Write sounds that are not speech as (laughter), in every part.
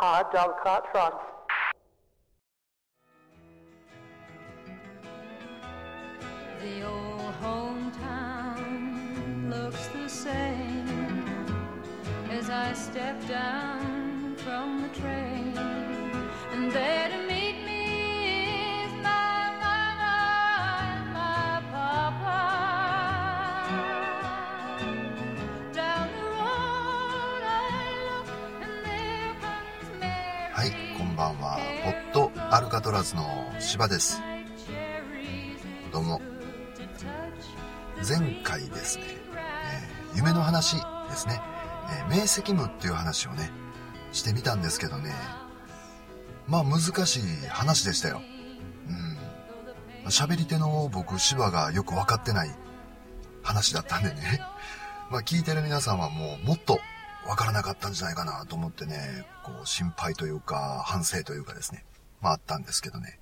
hard dog cart trot. The old hometown looks the same as I step down from the train, アルカトラズの芝です。どうも。前回ですね、えー夢の話ですね、えー明晰夢っていう話をね、してみたんですけどね、まあ難しい話でしたよ。うん。喋り手の僕、芝がよく分かってない話だったんでね、(laughs) まあ聞いてる皆さんはもうもっと分からなかったんじゃないかなと思ってね、こう心配というか反省というかですね、まああったんですけどね、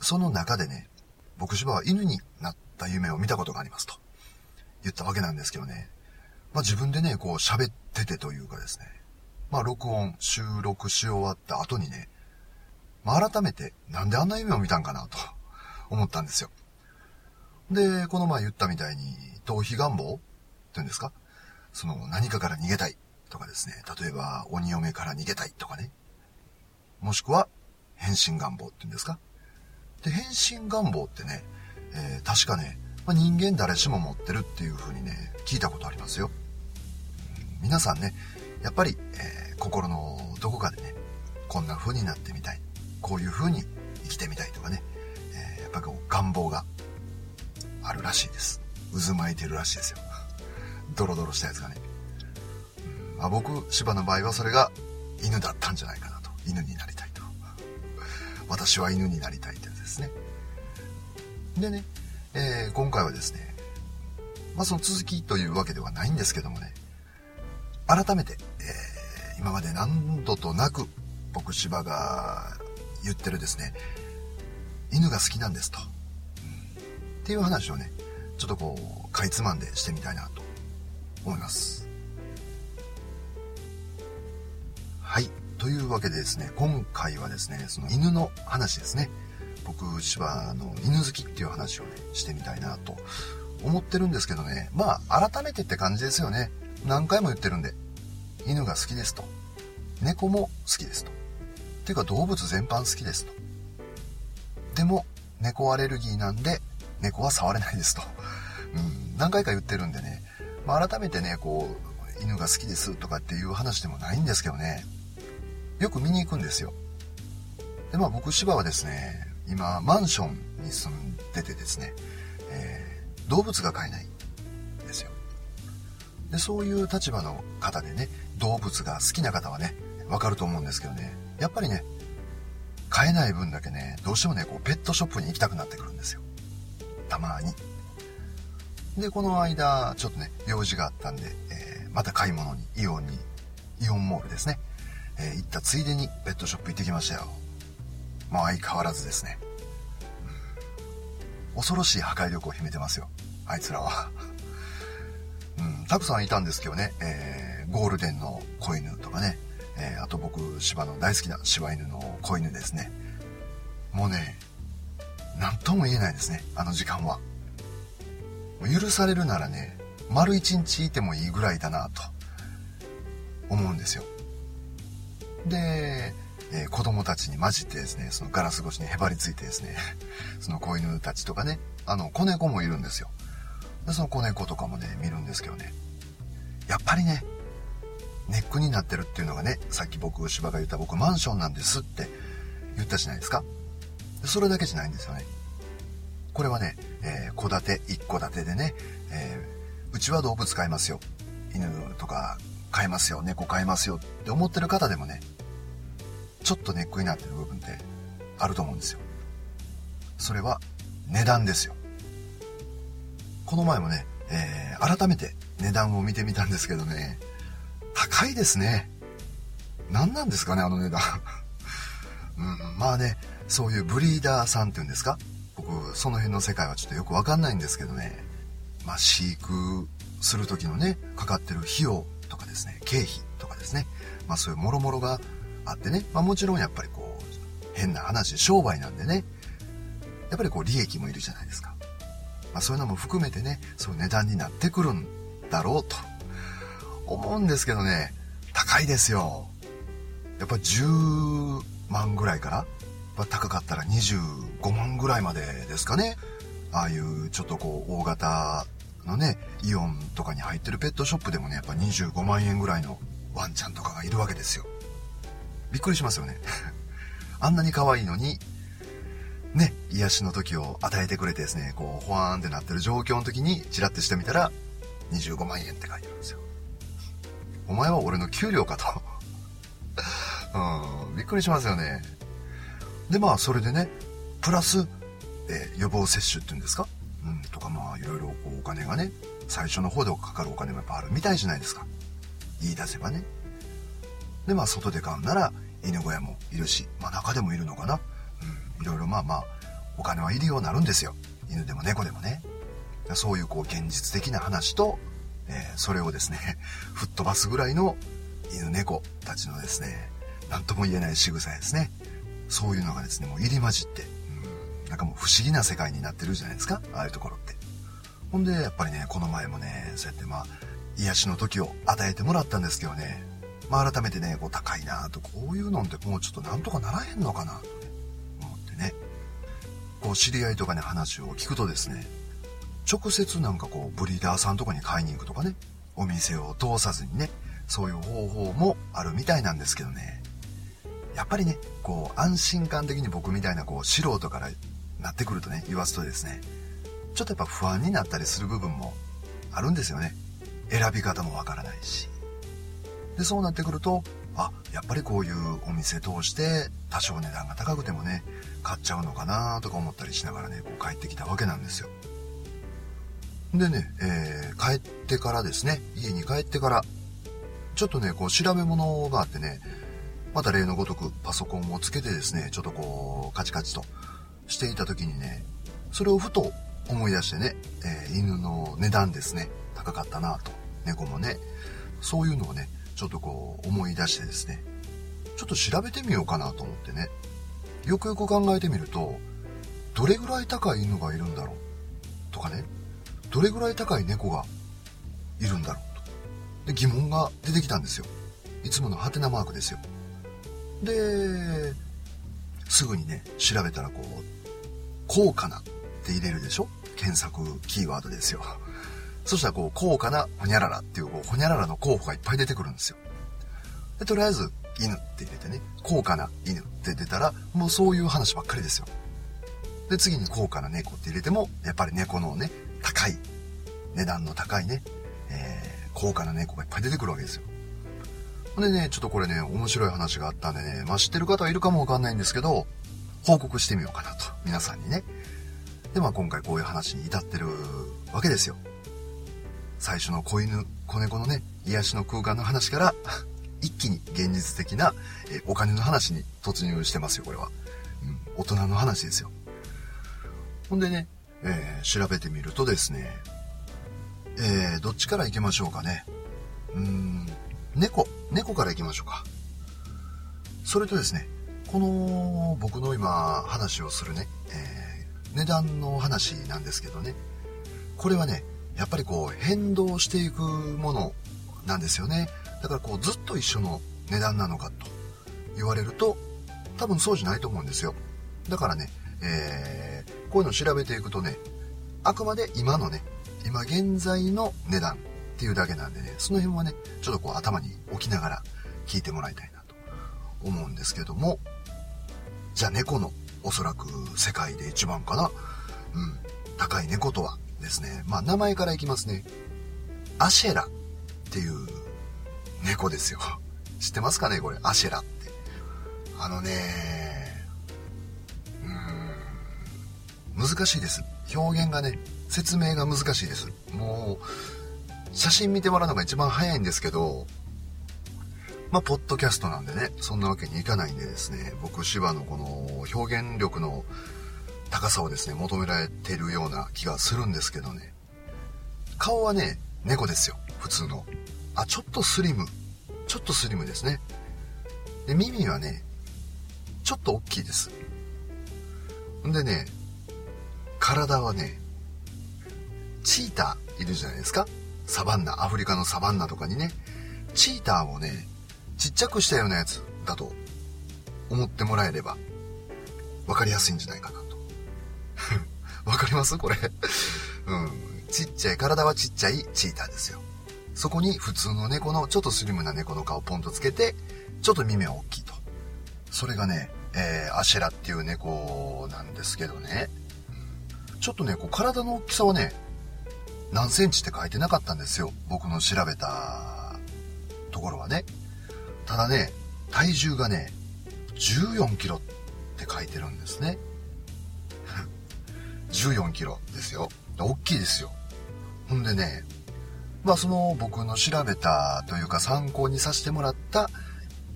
その中でね、僕芝は犬になった夢を見たことがありますと言ったわけなんですけどね。まあ自分でね、こう喋っててというかですね。まあ録音、収録し終わった後にね、まあ改めてなんであんな夢を見たんかなと思ったんですよ。で、この前言ったみたいに逃避願望？っていうんですか？その何かから逃げたいとかですね。例えば鬼嫁から逃げたいとかね。もしくは変身願望っていうんですか？で、変身願望ってね、えー確かね、まあ、人間誰しも持ってるっていう風にね、聞いたことありますよ。皆さんね、やっぱり、えー心のどこかでね、こんな風になってみたい。こういう風に生きてみたいとかね、えーやっぱこう願望があるらしいです。渦巻いてるらしいですよ。(laughs) ドロドロしたやつがね。まあ、僕、芝の場合はそれが犬だったんじゃないかなと。犬になり。私は犬になりたいってやつですね。でね、えー今回はですね、まあその続きというわけではないんですけどもね、改めて、えー今まで何度となく僕芝が言ってるですね、犬が好きなんですと。うんっていう話をね、ちょっとこう、かいつまんでしてみたいなと思います。というわけでですね、今回はですね、その犬の話ですね。僕、芝の犬好きっていう話をね、してみたいなと思ってるんですけどね。まあ、改めてって感じですよね。何回も言ってるんで。犬が好きですと。猫も好きですと。っていうか動物全般好きですと。でも、猫アレルギーなんで、猫は触れないですと。うん、何回か言ってるんでね。まあ、改めてね、こう、犬が好きですとかっていう話でもないんですけどね。よく見に行くんですよ。で、まあ僕、芝はですね、今、マンションに住んでてですね、えー動物が飼えないんですよ。で、そういう立場の方でね、動物が好きな方はね、わかると思うんですけどね、やっぱりね、飼えない分だけね、どうしてもね、こう、ペットショップに行きたくなってくるんですよ。たまに。で、この間、ちょっとね、用事があったんで、えーまた買い物に、イオンに、イオンモールですね、えー行ったついでにペットショップ行ってきましたよ。まあ相変わらずですね。うん恐ろしい破壊力を秘めてますよ。あいつらは。うん、たくさんいたんですけどね、えーゴールデンの子犬とかね、えーあと僕、芝の大好きな柴犬の子犬ですね。もうね、なんとも言えないですね、あの時間は。許されるならね、丸一日いてもいいぐらいだなと思うんですよ。で、えー子供たちに混じってですね、そのガラス越しにへばりついてですね、(laughs) その子犬たちとかね、あの、子猫もいるんですよ。で、その子猫とかもね、見るんですけどね。やっぱりね、ネックになってるっていうのがね、さっき僕、芝が言った僕マンションなんですって言ったじゃないですか。それだけじゃないんですよね。これはね、えー、戸建て、一戸建てでね、えーうちは動物飼いますよ。犬とか飼いますよ。猫飼いますよって思ってる方でもね、ちょっとネックになってる部分ってあると思うんですよ。それは値段ですよ。この前もね、えー改めて値段を見てみたんですけどね、高いですね。何なんですかね、あの値段。(laughs) うん、まあね、そういうブリーダーさんっていうんですか？僕、その辺の世界はちょっとよくわかんないんですけどね。まあ、飼育する時のね、かかってる費用とかですね、経費とかですね。まあ、そういうもろもろがあってね、まあもちろんやっぱりこう、変な話、商売なんでね、やっぱりこう利益もいるじゃないですか。まあそういうのも含めてね、そういう値段になってくるんだろうと思うんですけどね、高いですよ。やっぱ10万ぐらいから、まあ、高かったら25万ぐらいまでですかね。ああいうちょっとこう大型のね、イオンとかに入ってるペットショップでもね、やっぱ25万円ぐらいのワンちゃんとかがいるわけですよ。びっくりしますよね。(laughs) あんなに可愛いのに、ね、癒しの時を与えてくれてですね、こう、ほわーんってなってる状況の時に、チラッとしてみたら、25万円って書いてあるんですよ。お前は俺の給料かと。(laughs) うん、びっくりしますよね。で、まあ、それでね、プラス、えー、予防接種っていうんですか？うん、とかまあ、いろいろこうお金がね、最初の方でかかるお金もやっぱあるみたいじゃないですか。言い出せばね。で、まあ、外で買うなら、犬小屋もいるし、まあ、中でもいるのかな。うん、いろいろまあまあ、お金はいるようになるんですよ。犬でも猫でもね。そういうこう、現実的な話と、えー、それをですね、(laughs) 吹っ飛ばすぐらいの犬猫たちのですね、何とも言えない仕草ですね。そういうのがですね、もう入り混じって、うん、なんかもう不思議な世界になってるじゃないですか、ああいうところって。ほんで、やっぱりね、この前もね、そうやってまあ、癒しの時を与えてもらったんですけどね、まあ改めてね、こう高いなと、こういうのってもうちょっとなんとかならへんのかなと、思ってね。こう知り合いとかに話を聞くとですね、直接なんかこうブリーダーさんとかに買いに行くとかね、お店を通さずにね、そういう方法もあるみたいなんですけどね。やっぱりね、こう安心感的に僕みたいなこう素人からなってくるとね、言わすとですね、ちょっとやっぱ不安になったりする部分もあるんですよね。選び方もわからないし。で、そうなってくると、あ、やっぱりこういうお店通して多少値段が高くてもね、買っちゃうのかなとか思ったりしながらね、こう帰ってきたわけなんですよ。でね、えー、帰ってからですね、家に帰ってから、ちょっとね、こう調べ物があってね、また例のごとくパソコンをつけてですね、ちょっとこう、カチカチとしていた時にね、それをふと思い出してね、えー、犬の値段ですね、高かったなと、猫もね、そういうのをね、ちょっとこう思い出してですね、ちょっと調べてみようかなと思ってね、よくよく考えてみると、どれぐらい高い犬がいるんだろう？とかね、どれぐらい高い猫がいるんだろう？と。で、疑問が出てきたんですよ。いつものハテナマークですよ。で、すぐにね、調べたらこう、高価なって入れるでしょ？検索キーワードですよ。そしたらこう、高価なホニャララっていう、こう、ホニャララの候補がいっぱい出てくるんですよ。で、とりあえず、犬って入れてね、高価な犬って出たら、もうそういう話ばっかりですよ。で、次に高価な猫って入れても、やっぱり猫のね、高い、値段の高いね、えー、高価な猫がいっぱい出てくるわけですよ。んでね、ちょっとこれね、面白い話があったんでね、まあ知ってる方はいるかもわかんないんですけど、報告してみようかなと、皆さんにね。で、まあ今回こういう話に至ってるわけですよ。最初の子犬、子猫のね、癒しの空間の話から、(laughs) 一気に現実的な、えお金の話に突入してますよ、これは。うん、大人の話ですよ。ほんでね、えー、調べてみるとですね、えー、どっちから行きましょうかね。うーん、猫、猫から行きましょうか。それとですね、この僕の今話をするね、えー、値段の話なんですけどね、これはね、やっぱりこう変動していくものなんですよね。だからこうずっと一緒の値段なのかと言われると、多分そうじゃないと思うんですよ。だからね、えー、こういうのを調べていくとね、あくまで今のね、今現在の値段っていうだけなんでね、その辺はね、ちょっとこう頭に置きながら聞いてもらいたいなと思うんですけども、じゃあ猫のおそらく世界で一番かな、うん、高い猫とはですね、まあ名前からいきますね。アシェラっていう猫ですよ。知ってますかねこれ、アシェラって。あのね、うん、難しいです。表現がね、説明が難しいです。もう、写真見てもらうのが一番早いんですけど、まあ、ポッドキャストなんでね、そんなわけにいかないんでですね、僕、芝のこの表現力の高さをですね、求められてるような気がするんですけどね。顔はね、猫ですよ、普通の。あ、ちょっとスリム。ちょっとスリムですね。で、耳はね、ちょっと大きいです。んでね、体はね、チーターいるじゃないですかサバンナ、アフリカのサバンナとかにね、チーターをね、ちっちゃくしたようなやつだと思ってもらえれば、わかりやすいんじゃないかなと。わかります？これうん。ちっちゃい、体はちっちゃいチーターですよ。そこに普通の猫の、ちょっとスリムな猫の顔をポンとつけて、ちょっと耳は大きいと。それがね、えー、アシェラっていう猫なんですけどね。ちょっとね、こう体の大きさはね、何センチって書いてなかったんですよ。僕の調べたところはね。ただね、体重がね、14キロって書いてるんですね。14キロですよ。大きいですよ。ほんでね、まあその僕の調べたというか参考にさせてもらった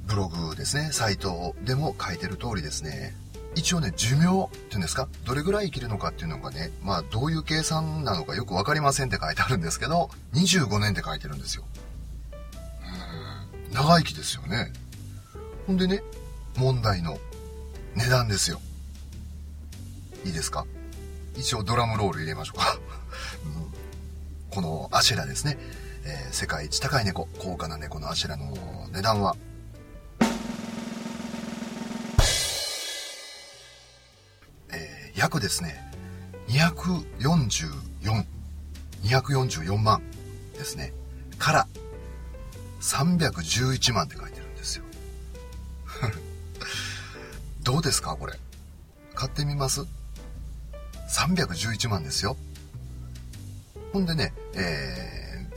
ブログですね、サイトでも書いてる通りですね、一応ね、寿命っていうんですか、どれぐらい生きるのかっていうのがね、まあどういう計算なのかよくわかりませんって書いてあるんですけど、25年って書いてるんですよ。うん、長生きですよね。ほんでね、問題の値段ですよ。いいですか？一応ドラムロール入れましょうか。うん、このアシェラですね、えー、世界一高い猫、高価な猫のアシェラの値段は、え、約ですね、244、244万ですね、から311万って書いてるんですよ。(laughs) どうですかこれ？買ってみます？311万ですよ。ほんでね、え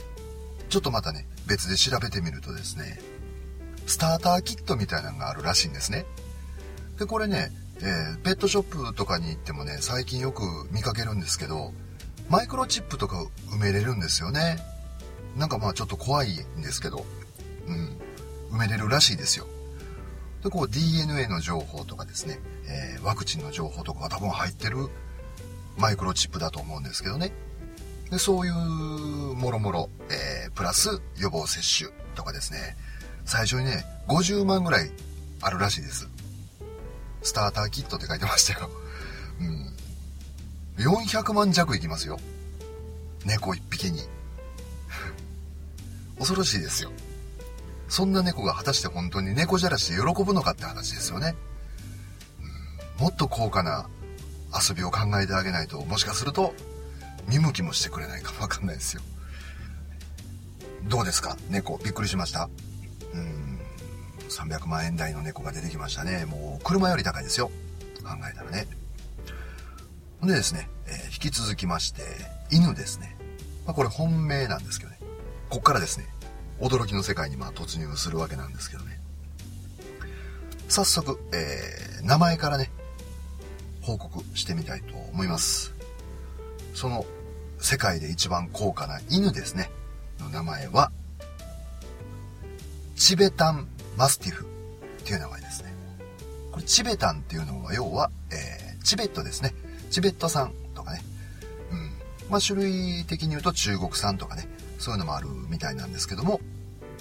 ー、ちょっとまたね、別で調べてみるとですね、スターターキットみたいなのがあるらしいんですね。で、これね、えー、ペットショップとかに行ってもね、最近よく見かけるんですけど、マイクロチップとか埋めれるんですよね。なんかまあちょっと怖いんですけど、うん、埋めれるらしいですよ。で、こう DNA の情報とかですね、えー、ワクチンの情報とかが多分入ってるマイクロチップだと思うんですけどね。で、そういう、もろもろ、えー、プラス予防接種とかですね、最初にね、50万ぐらいあるらしいです。スターターキットって書いてましたよ。うん。400万弱いきますよ。猫一匹に。(laughs) 恐ろしいですよ。そんな猫が果たして本当に猫じゃらしで喜ぶのかって話ですよね。うん、もっと高価な遊びを考えてあげないと、もしかすると、見向きもしてくれないかも (laughs) わかんないですよ。どうですか？猫。びっくりしました？うん。300万円台の猫が出てきましたね。もう、車より高いですよ。考えたらね。ほんでですね、えー、引き続きまして、犬ですね。まあ、これ本命なんですけどね。こっからですね、驚きの世界にま突入するわけなんですけどね。早速、えー、名前からね、報告してみたいと思います。その世界で一番高価な犬ですね。の名前は、チベタンマスティフっていう名前ですね。これチベタンっていうのは要は、えー、チベットですね。チベット産とかね。うん。まあ種類的に言うと中国産とかね。そういうのもあるみたいなんですけども、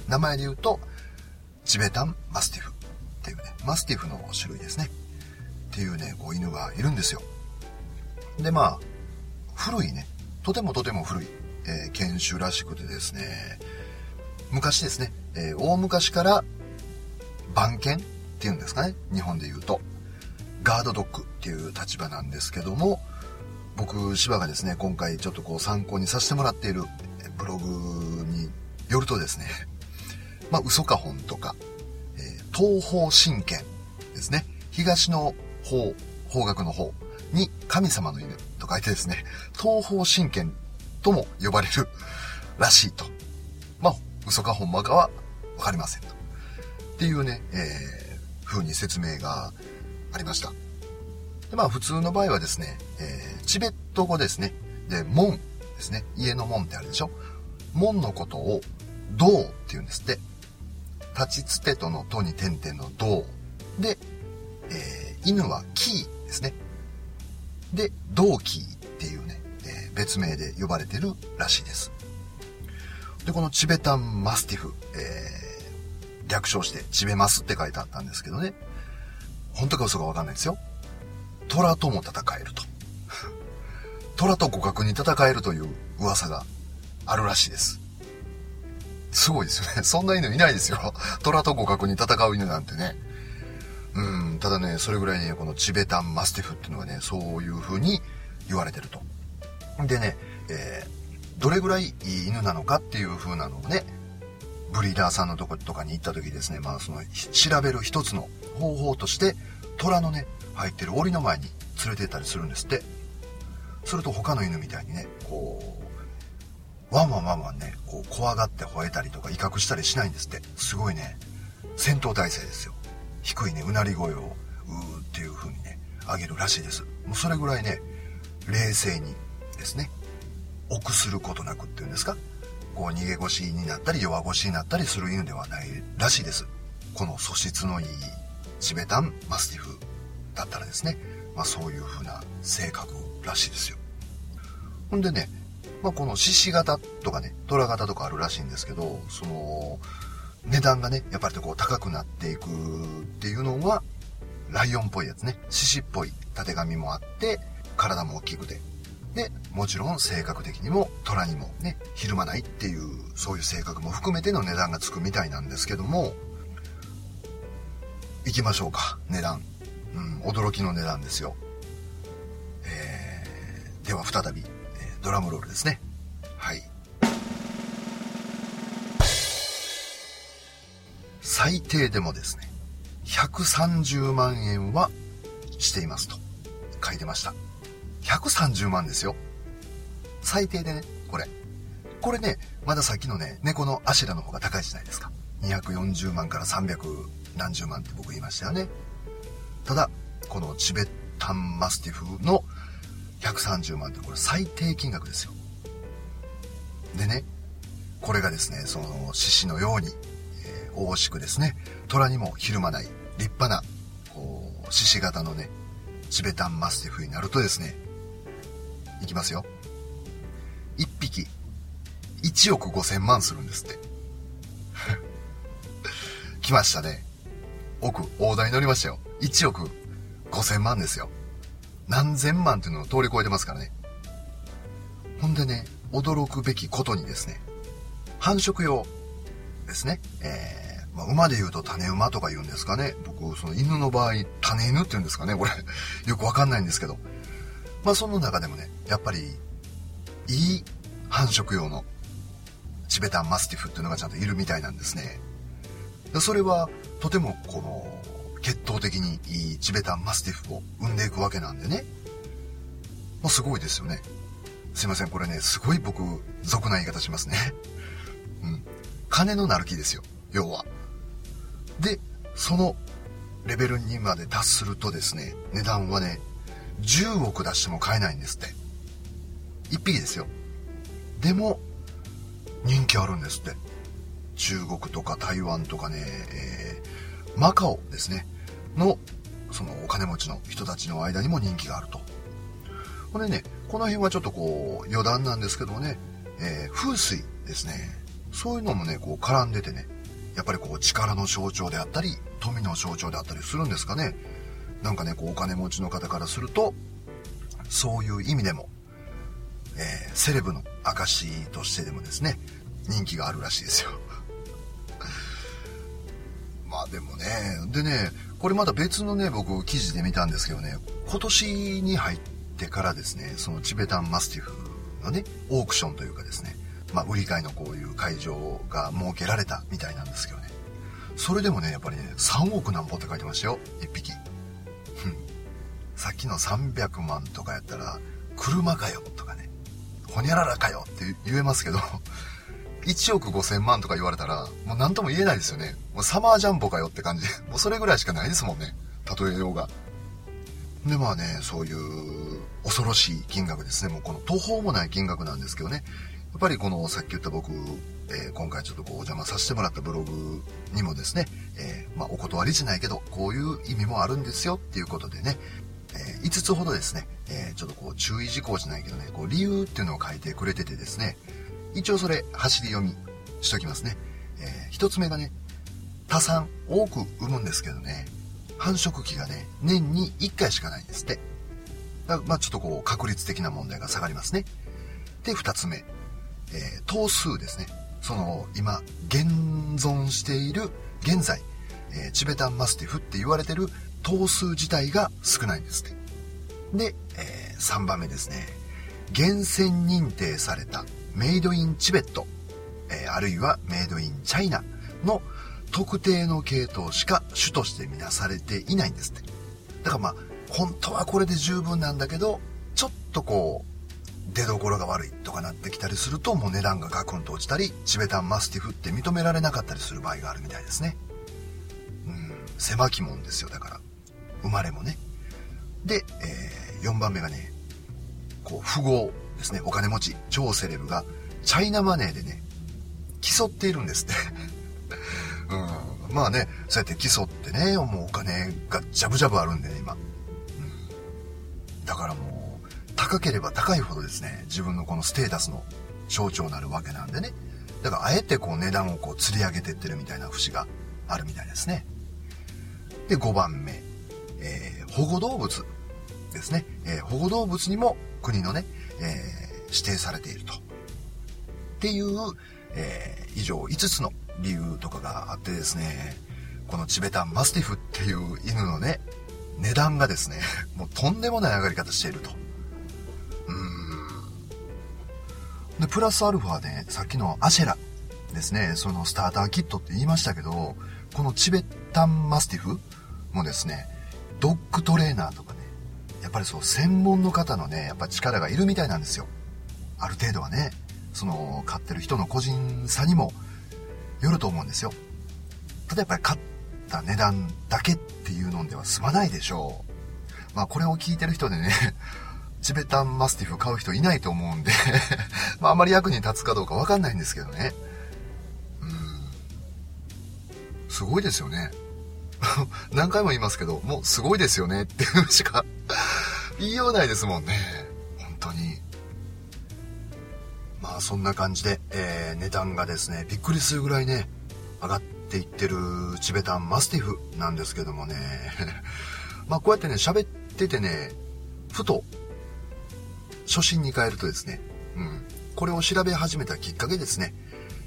名前で言うと、チベタンマスティフっていうね、マスティフの種類ですね。っていうね、こう犬がいるんですよ。で、まあ、古いね、とてもとても古い、えー、犬種らしくてですね、昔ですね、えー、大昔から番犬っていうんですかね、日本で言うと、ガードドッグっていう立場なんですけども、僕、芝がですね、今回ちょっとこう参考にさせてもらっているブログによるとですね、(laughs) まあ、嘘か本とか、えー、東方神剣ですね、東の方、方角の方に神様の犬と書いてですね、東方神剣とも呼ばれるらしいと。まあ、嘘かほんまかはわかりませんと。っていうね、えー、風に説明がありました。でまあ、普通の場合はですね、えー、チベット語ですね。で、門ですね。家の門ってあるでしょ門のことを、銅って言うんですって。立ちつてとのとに点々の銅。で、えー犬はキーですね。で、ドーキーっていうね、えー、別名で呼ばれてるらしいです。で、このチベタンマスティフ、えー、略称して、ちべますって書いてあったんですけどね。本当か嘘かわかんないですよ。虎とも戦えると。(laughs) 虎と互角に戦えるという噂があるらしいです。すごいですよね。そんな犬いないですよ。虎と互角に戦う犬なんてね。うん、ただね、それぐらいね、このチベタンマスティフっていうのがね、そういう風に言われてると。でね、えー、どれぐらいいい犬なのかっていう風なのをね、ブリーダーさんのとことかに行った時ですね、まあその、調べる一つの方法として、虎のね、入ってる檻の前に連れて行ったりするんですって。すると他の犬みたいにね、こう、ワンワンワンワンね、こう怖がって吠えたりとか威嚇したりしないんですって。すごいね、戦闘態勢ですよ。低いね、うなり声を、うーっていう風にね、上げるらしいです。もうそれぐらいね、冷静にですね、臆することなくっていうんですか、こう逃げ腰になったり弱腰になったりする犬ではないらしいです。この素質のいいチベタンマスティフだったらですね、まあそういう風な性格らしいですよ。ほんでね、まあこの獅子型とかね、虎型とかあるらしいんですけど、その、値段がね、やっぱりこう高くなっていくっていうのは、ライオンっぽいやつね、獅子っぽい縦紙もあって、体も大きくて、で、もちろん性格的にも虎にもね、ひるまないっていう、そういう性格も含めての値段がつくみたいなんですけども、行きましょうか、値段。うん、驚きの値段ですよ。えー、では再び、ドラムロールですね。最低でもですね、130万円はしていますと書いてました。130万ですよ。最低でね、これ。これね、まださっきのね、猫のアシラの方が高いじゃないですか。240万から300何十万って僕言いましたよね。ただ、このチベッタンマスティフの130万ってこれ最低金額ですよ。でね、これがですね、その獅子のように、大しくですね、虎にもひるまない立派な、こう、獅子型のね、チベタンマスティフになるとですね、いきますよ。1匹、1億5千万するんですって。(laughs) 来ましたね。億、大台乗りましたよ。1億5千万ですよ。何千万っていうのを通り越えてますからね。ほんでね、驚くべきことにですね、繁殖用ですね。えー、まあ、馬で言うと種馬とか言うんですかね。僕、その犬の場合、種犬って言うんですかね。これ、(laughs) よくわかんないんですけど。まあ、その中でもね、やっぱり、いい繁殖用のチベタンマスティフっていうのがちゃんといるみたいなんですね。それは、とてもこの血統的にいいチベタンマスティフを生んでいくわけなんでね。もうすごいですよね。すいません、これね、すごい僕、俗な言い方しますね。(laughs) うん。金のなる木ですよ、要は。で、そのレベルにまで達するとですね、値段はね、10億出しても買えないんですって。1匹ですよ。でも、人気あるんですって。中国とか台湾とかね、えー、マカオですね、の、そのお金持ちの人たちの間にも人気があると。これね、この辺はちょっとこう、余談なんですけどもね、えー、風水ですね。そういうのもね、こう絡んでてね、やっぱりこう力の象徴であったり、富の象徴であったりするんですかね。なんかね、こうお金持ちの方からすると、そういう意味でも、えー、セレブの証としてでもですね、人気があるらしいですよ。(laughs) まあでもね、でね、これまた別のね、僕記事で見たんですけどね、今年に入ってからですね、そのチベタンマスティフのね、オークションというかですね、まあ売り買いのこういう会場が設けられたみたいなんですけどね、それでもね、やっぱりね、3億なんぼって書いてましたよ、1匹。さっきの300万とかやったら、車かよとかね、ほにゃららかよって言えますけど、1億5千万とか言われたら、もう何とも言えないですよね。もうサマージャンボかよって感じ。もうそれぐらいしかないですもんね。例えようが。で、まあね、そういう恐ろしい金額ですね。もうこの途方もない金額なんですけどね。やっぱりこのさっき言った僕、えー、今回ちょっとこうお邪魔させてもらったブログにもですね、えー、まあお断りじゃないけど、こういう意味もあるんですよっていうことでね、えー、5つほどですね、えちょっとこう注意事項じゃないけどね、こう理由っていうのを書いてくれててですね、一応それ走り読みしときますね。えー、一つ目がね、多産多く産むんですけどね、繁殖期がね、年に1回しかないんですって。だまあちょっとこう確率的な問題が下がりますね。で、2つ目、えー、頭数ですね。その今現存している現在、えー、チベタンマスティフって言われてる頭数自体が少ないんですって。で、えー、3番目ですね。厳選認定されたメイドインチベット、えー、あるいはメイドインチャイナの特定の系統しか種として見なされていないんですって。だからまあ本当はこれで十分なんだけどちょっとこう出どころが悪いとかなってきたりするともう値段がガクンと落ちたりチベタンマスティフって認められなかったりする場合があるみたいですね。うん。狭き門ですよ。だから生まれもね。で、えー、4番目がねこう富豪ですね。お金持ち超セレブがチャイナマネーでね競っているんですって。(laughs) うん。まあねそうやって競ってねもうお金がジャブジャブあるんでね今、うん、だからもう高ければ高いほどですね、自分のこのステータスの象徴になるわけなんでね。だからあえてこう値段をこう釣り上げてってるみたいな節があるみたいですね。で、5番目、えー、保護動物ですね。えー、保護動物にも国のね、えー、指定されていると。っていう、え以上5つの理由とかがあってですね、このチベタンマスティフっていう犬のね、値段がですね、もうとんでもない上がり方していると。で、プラスアルファで、さっきのアシェラですね、そのスターターキットって言いましたけど、このチベッタンマスティフもですね、ドッグトレーナーとかね、やっぱりそう、専門の方のね、やっぱ力がいるみたいなんですよ。ある程度はね、その、飼ってる人の個人差にもよると思うんですよ。ただやっぱり買った値段だけっていうのでは済まないでしょう。まあこれを聞いてる人でね、チベタンマスティフ買う人いないと思うんで (laughs) まああまり役に立つかどうかわかんないんですけどね。うん。すごいですよね。(laughs) 何回も言いますけど、もうすごいですよねっていうしか言いようないですもんね。本当に。まあそんな感じで、えー、値段がですね、びっくりするぐらいね、上がっていってるチベタンマスティフなんですけどもね。(laughs) まあこうやってね、喋っててね、ふと初心に変えるとですね、うん、これを調べ始めたきっかけですね。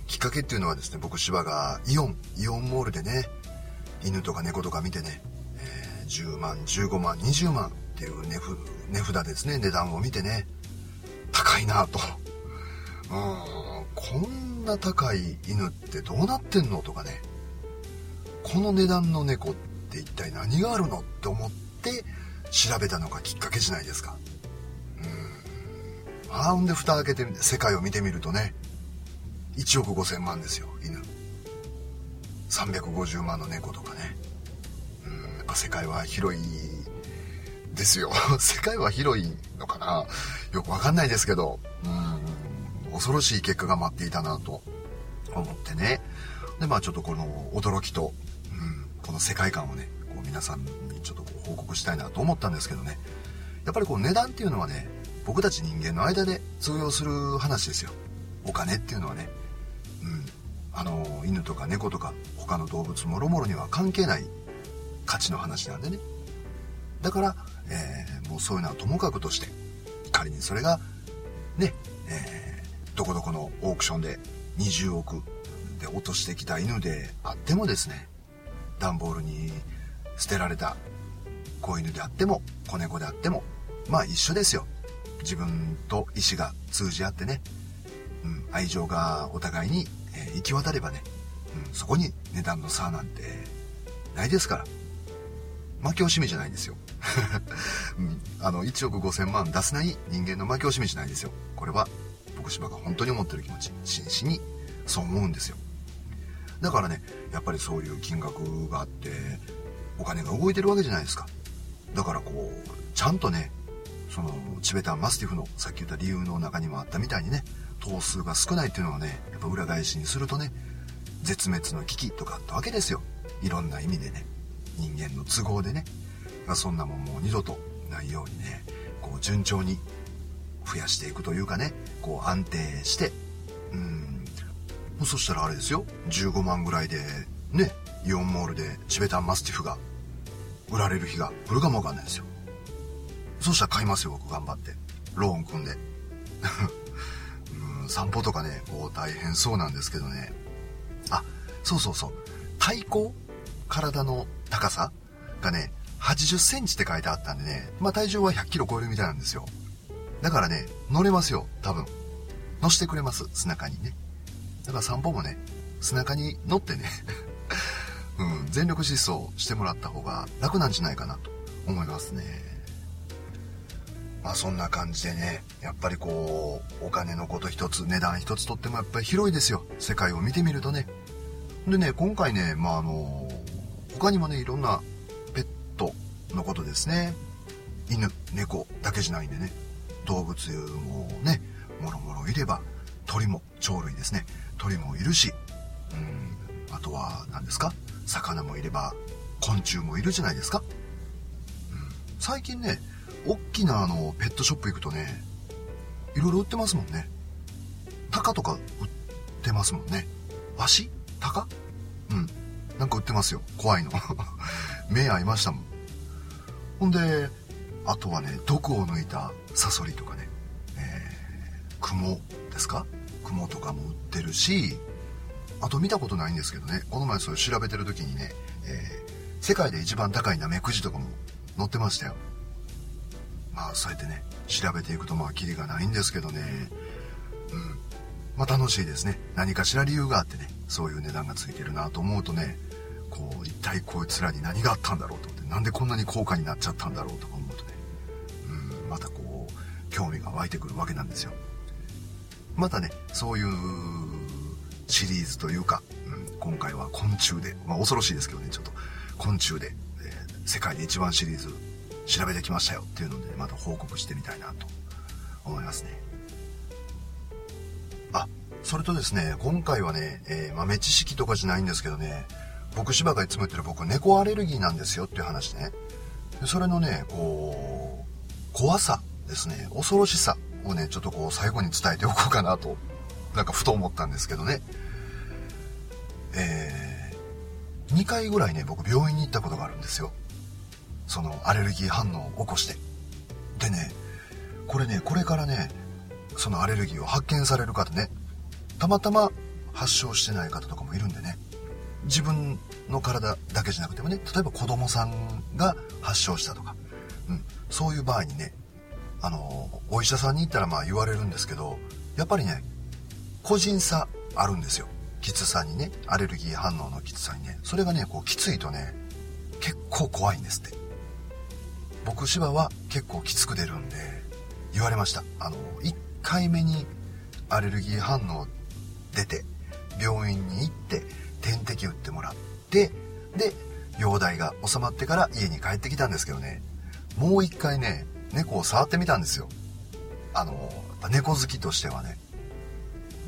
きっかけっていうのはですね、僕芝がイオン、イオンモールでね、犬とか猫とか見てね、えー、10万、15万、20万っていう値値札ですね、値段を見てね、高いなぁと。うん、こんな高い犬ってどうなってんのとかね、この値段の猫って一体何があるのって思って調べたのがきっかけじゃないですか。あんで蓋開けて世界を見てみるとね1億5000万ですよ犬。350万の猫とかね。うんやっぱ世界は広いですよ。(laughs) 世界は広いのかな？よくわかんないですけど。うん恐ろしい結果が待っていたなと思ってね。でまあちょっとこの驚きと、うん、この世界観をねこう皆さんにちょっとこう報告したいなと思ったんですけどね。やっぱりこう値段っていうのはね僕たち人間の間で通用する話ですよ。お金っていうのはね。うん。あの犬とか猫とか他の動物もろもろには関係ない価値の話なんでね。だから、えー、もうそういうのはともかくとして仮にそれがね、えー、どこどこのオークションで20億で落としてきた犬であってもですね段ボールに捨てられた子犬であっても子猫であってもまあ一緒ですよ。自分と意思が通じ合ってね、うん、愛情がお互いに、えー、行き渡ればね、うん、そこに値段の差なんてないですから。負け惜しみじゃないんですよ。(laughs) うん、あの、1億5000万出せない人間の負け惜しみじゃないですよ。これは、僕芝が本当に思ってる気持ち、真摯にそう思うんですよ。だからね、やっぱりそういう金額があって、お金が動いてるわけじゃないですか。だからこう、ちゃんとね、そのチベタンマスティフのさっき言った理由の中にもあったみたいにね頭数が少ないっていうのはねやっぱ裏返しにするとね絶滅の危機とかあったわけですよ。いろんな意味でね人間の都合でね、ま、そんなもんもう二度とないようにねこう順調に増やしていくというかねこう安定してうん。そしたらあれですよ。15万ぐらいでねイオンモールでチベタンマスティフが売られる日が来るかもわかんないですよ。そうしたら買いますよ、僕頑張って。ローン組んで。(laughs) うん、散歩とかね、こう大変そうなんですけどね。あ、そうそうそう。体高体の高さがね、80センチって書いてあったんでね、まあ体重は100キロ超えるみたいなんですよ。だからね、乗れますよ、多分。乗してくれます、背中にね。だから散歩もね、背中に乗ってね (laughs) うん、全力疾走してもらった方が楽なんじゃないかなと思いますね。まあそんな感じでね、やっぱりこう、お金のこと一つ、値段一つとってもやっぱり広いですよ。世界を見てみるとね。でね、今回ね、まああの、他にもね、いろんなペットのことですね。犬、猫だけじゃないんでね。動物もね、もろもろいれば、鳥も鳥類ですね。鳥もいるし、うん、あとは何ですか？魚もいれば、昆虫もいるじゃないですか。うん、最近ね、大きなあの、ペットショップ行くとね、いろいろ売ってますもんね。タカとか売ってますもんね。ワシタカうん。なんか売ってますよ。怖いの。(laughs) 目合いましたもん。ほんで、あとはね、毒を抜いたサソリとかね、えー、クモですか？クモとかも売ってるし、あと見たことないんですけどね、この前それ調べてる時にね、えー、世界で一番高いナメクジとかも載ってましたよ。まあ、そうやってね、調べていくとまあ、キリがないんですけどね、うん。まあ、楽しいですね。何かしら理由があってね、そういう値段がついてるなと思うとね、こう、一体こいつらに何があったんだろうと思って、なんでこんなに高価になっちゃったんだろうとか思うとね、うん、またこう、興味が湧いてくるわけなんですよ。またね、そういうシリーズというか、うん、今回は昆虫で、まあ恐ろしいですけどね、ちょっと昆虫で、えー、世界で一番シリーズ調べてきましたよっていうので、また報告してみたいなと思いますね。あ、それとですね、今回はね、えー、豆知識とかじゃないんですけどね、僕芝がいつも言ってる僕猫アレルギーなんですよっていう話ね。それのね、こう、怖さですね、恐ろしさをね、ちょっとこう最後に伝えておこうかなと、なんかふと思ったんですけどね。えー、2回ぐらいね、僕病院に行ったことがあるんですよ。そのアレルギー反応を起こして。でね、これね、これからね、そのアレルギーを発見される方ね、たまたま発症してない方とかもいるんでね、自分の体だけじゃなくてもね、例えば子供さんが発症したとか、うん、そういう場合にね、あの、お医者さんに行ったらまあ言われるんですけど、やっぱりね、個人差あるんですよ。きつさにね、アレルギー反応のきつさにね、それがね、こうきついとね、結構怖いんですって。僕芝は結構きつく出るんで、言われました。あの、1回目にアレルギー反応出て、病院に行って、点滴打ってもらって、で、容体が収まってから家に帰ってきたんですけどね、もう一回ね、猫を触ってみたんですよ。あの、猫好きとしてはね、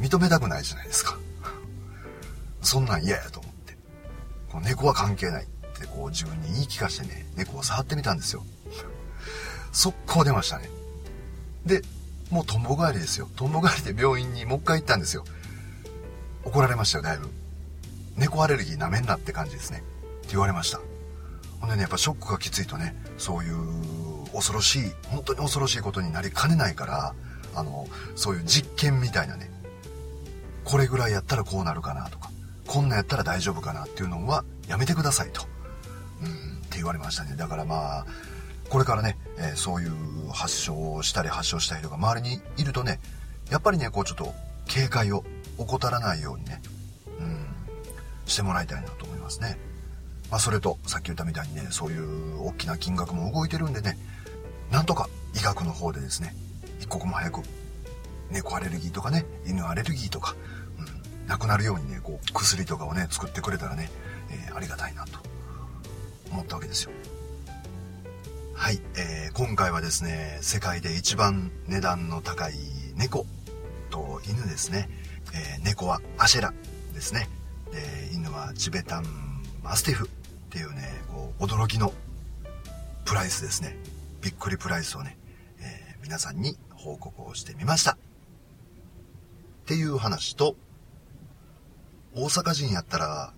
認めたくないじゃないですか。(laughs) そんなん嫌やと思って。こう猫は関係ないってこう自分に言い聞かしてね、猫を触ってみたんですよ。速攻出ましたね。で、もうとんぼ帰りですよ。とんぼ帰りで病院にもう一回行ったんですよ。怒られましたよ、だいぶ。猫アレルギーなめんなって感じですね。って言われました。ほんでね、やっぱショックがきついとね、そういう恐ろしい、本当に恐ろしいことになりかねないから、あの、そういう実験みたいなね、これぐらいやったらこうなるかなとか、こんなやったら大丈夫かなっていうのはやめてくださいと。うん、って言われましたね。だからまあ、これからね、えー、そういう発症をしたり発症した人が周りにいるとね、やっぱりね、こうちょっと警戒を怠らないようにね、うん、してもらいたいなと思いますね。まあ、それと、さっき言ったみたいにね、そういう大きな金額も動いてるんでね、なんとか医学の方でですね、一刻も早く、猫アレルギーとかね、犬アレルギーとか、うん、なくなるようにね、こう、薬とかをね、作ってくれたらね、えー、ありがたいなと思ったわけですよ。はい、えー、今回はですね、世界で一番値段の高い猫と犬ですね。えー、猫はアシェラですね。で、犬はチベタンマスティフっていうね、こう、驚きのプライスですね。びっくりプライスをね、えー、皆さんに報告をしてみました。っていう話と、大阪人やったら、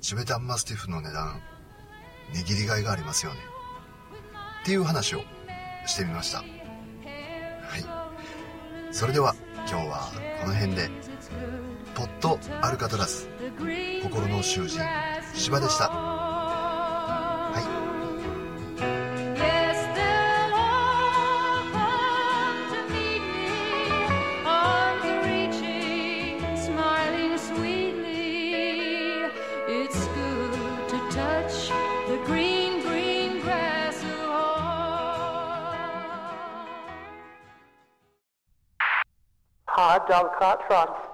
チベタンマスティフの値段握りがいがありますよねっていう話をしてみました。はい。それでは今日はこの辺でポットアルカトラス心の囚人芝でした。John Cartron.